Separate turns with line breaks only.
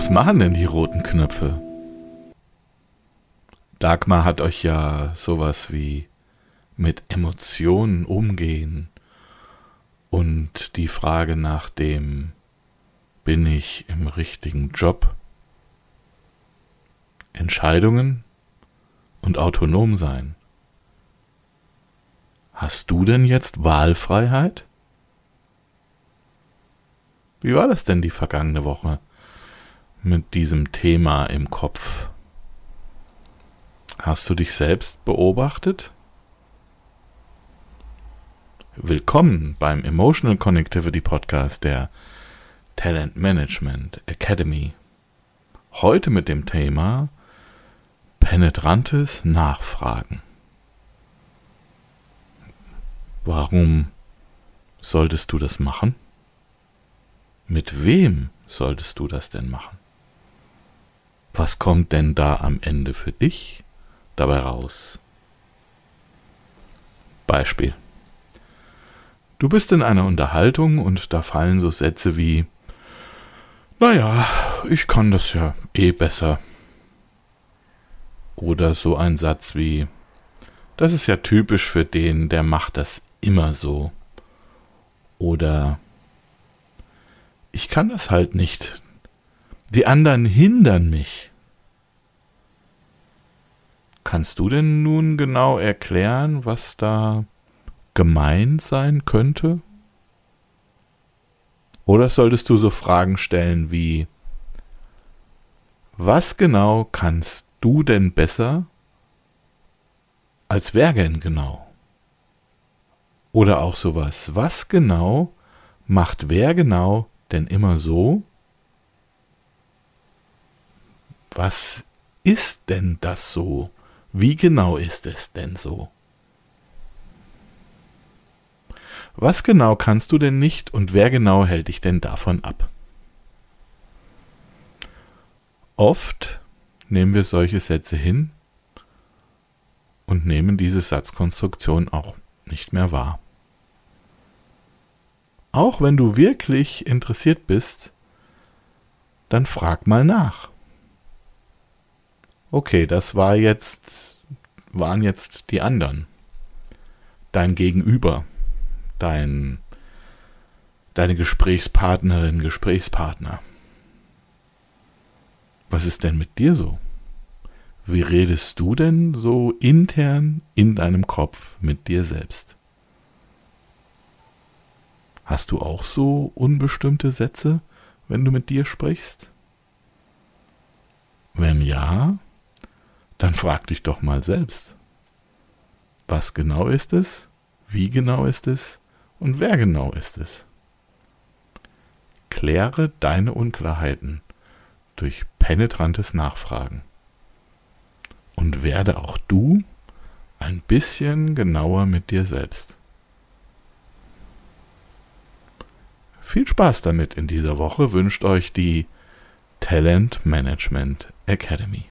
Was machen denn die roten Knöpfe? Dagmar hat euch ja sowas wie mit Emotionen umgehen und die Frage nach dem, bin ich im richtigen Job, Entscheidungen und autonom sein. Hast du denn jetzt Wahlfreiheit? Wie war das denn die vergangene Woche mit diesem Thema im Kopf? Hast du dich selbst beobachtet? Willkommen beim Emotional Connectivity Podcast der Talent Management Academy. Heute mit dem Thema penetrantes Nachfragen. Warum solltest du das machen? Mit wem solltest du das denn machen? Was kommt denn da am Ende für dich dabei raus? Beispiel. Du bist in einer Unterhaltung und da fallen so Sätze wie, naja, ich kann das ja eh besser. Oder so ein Satz wie, das ist ja typisch für den, der macht das immer so. Oder ich kann das halt nicht. Die anderen hindern mich. Kannst du denn nun genau erklären, was da gemeint sein könnte? Oder solltest du so Fragen stellen wie, was genau kannst du denn besser als wer denn genau? Oder auch sowas, was genau macht wer genau denn immer so? Was ist denn das so? Wie genau ist es denn so? Was genau kannst du denn nicht und wer genau hält dich denn davon ab? Oft nehmen wir solche Sätze hin und nehmen diese Satzkonstruktion auch nicht mehr wahr. Auch wenn du wirklich interessiert bist, dann frag mal nach. Okay, das war jetzt, waren jetzt die anderen. Dein Gegenüber, dein, deine Gesprächspartnerin, Gesprächspartner. Was ist denn mit dir so? Wie redest du denn so intern in deinem Kopf mit dir selbst? Hast du auch so unbestimmte Sätze, wenn du mit dir sprichst? Wenn ja, dann frag dich doch mal selbst. Was genau ist es? Wie genau ist es? Und wer genau ist es? Kläre deine Unklarheiten durch penetrantes Nachfragen. Und werde auch du ein bisschen genauer mit dir selbst. Viel Spaß damit in dieser Woche wünscht euch die Talent Management Academy.